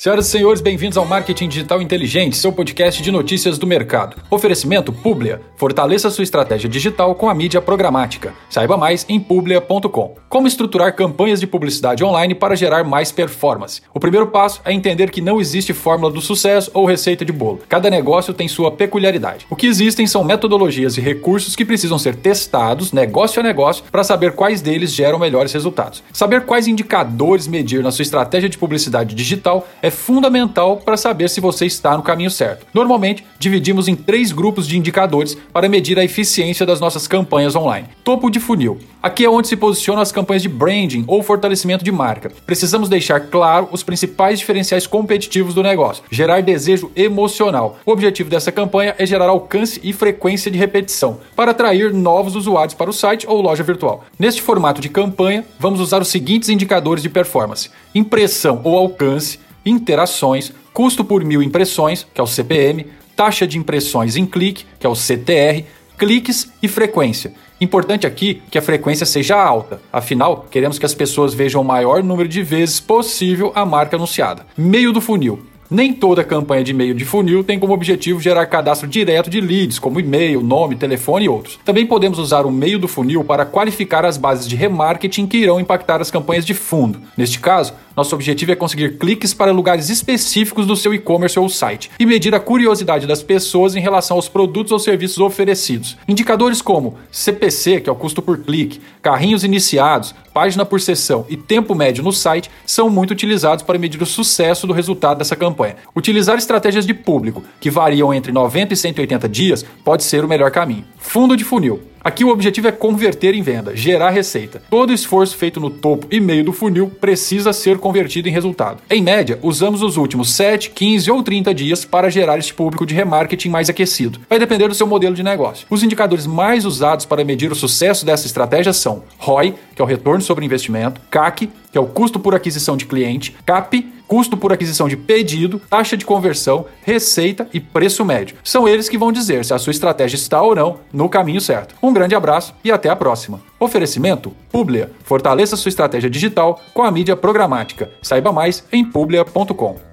Senhoras e senhores, bem-vindos ao Marketing Digital Inteligente, seu podcast de notícias do mercado. Oferecimento Publia. Fortaleça sua estratégia digital com a mídia programática. Saiba mais em publia.com. Como estruturar campanhas de publicidade online para gerar mais performance? O primeiro passo é entender que não existe fórmula do sucesso ou receita de bolo. Cada negócio tem sua peculiaridade. O que existem são metodologias e recursos que precisam ser testados, negócio a negócio, para saber quais deles geram melhores resultados. Saber quais indicadores medir na sua estratégia de publicidade digital é é fundamental para saber se você está no caminho certo. Normalmente, dividimos em três grupos de indicadores para medir a eficiência das nossas campanhas online. Topo de funil. Aqui é onde se posicionam as campanhas de branding ou fortalecimento de marca. Precisamos deixar claro os principais diferenciais competitivos do negócio, gerar desejo emocional. O objetivo dessa campanha é gerar alcance e frequência de repetição, para atrair novos usuários para o site ou loja virtual. Neste formato de campanha, vamos usar os seguintes indicadores de performance: impressão ou alcance, interações, custo por mil impressões, que é o CPM, taxa de impressões em clique, que é o CTR, cliques e frequência. Importante aqui que a frequência seja alta, afinal, queremos que as pessoas vejam o maior número de vezes possível a marca anunciada. Meio do funil. Nem toda campanha de e-mail de funil tem como objetivo gerar cadastro direto de leads, como e-mail, nome, telefone e outros. Também podemos usar o meio do funil para qualificar as bases de remarketing que irão impactar as campanhas de fundo. Neste caso, nosso objetivo é conseguir cliques para lugares específicos do seu e-commerce ou site e medir a curiosidade das pessoas em relação aos produtos ou serviços oferecidos. Indicadores como CPC, que é o custo por clique, carrinhos iniciados, página por sessão e tempo médio no site são muito utilizados para medir o sucesso do resultado dessa campanha. Utilizar estratégias de público, que variam entre 90 e 180 dias, pode ser o melhor caminho. Fundo de funil. Aqui o objetivo é converter em venda, gerar receita. Todo esforço feito no topo e meio do funil precisa ser convertido em resultado. Em média, usamos os últimos 7, 15 ou 30 dias para gerar este público de remarketing mais aquecido. Vai depender do seu modelo de negócio. Os indicadores mais usados para medir o sucesso dessa estratégia são ROI, que é o retorno sobre investimento, CAC, que é o custo por aquisição de cliente, CAP, custo por aquisição de pedido, taxa de conversão, receita e preço médio. São eles que vão dizer se a sua estratégia está ou não no caminho certo. Um grande abraço e até a próxima. Oferecimento Publia. Fortaleça sua estratégia digital com a mídia programática. Saiba mais em publia.com.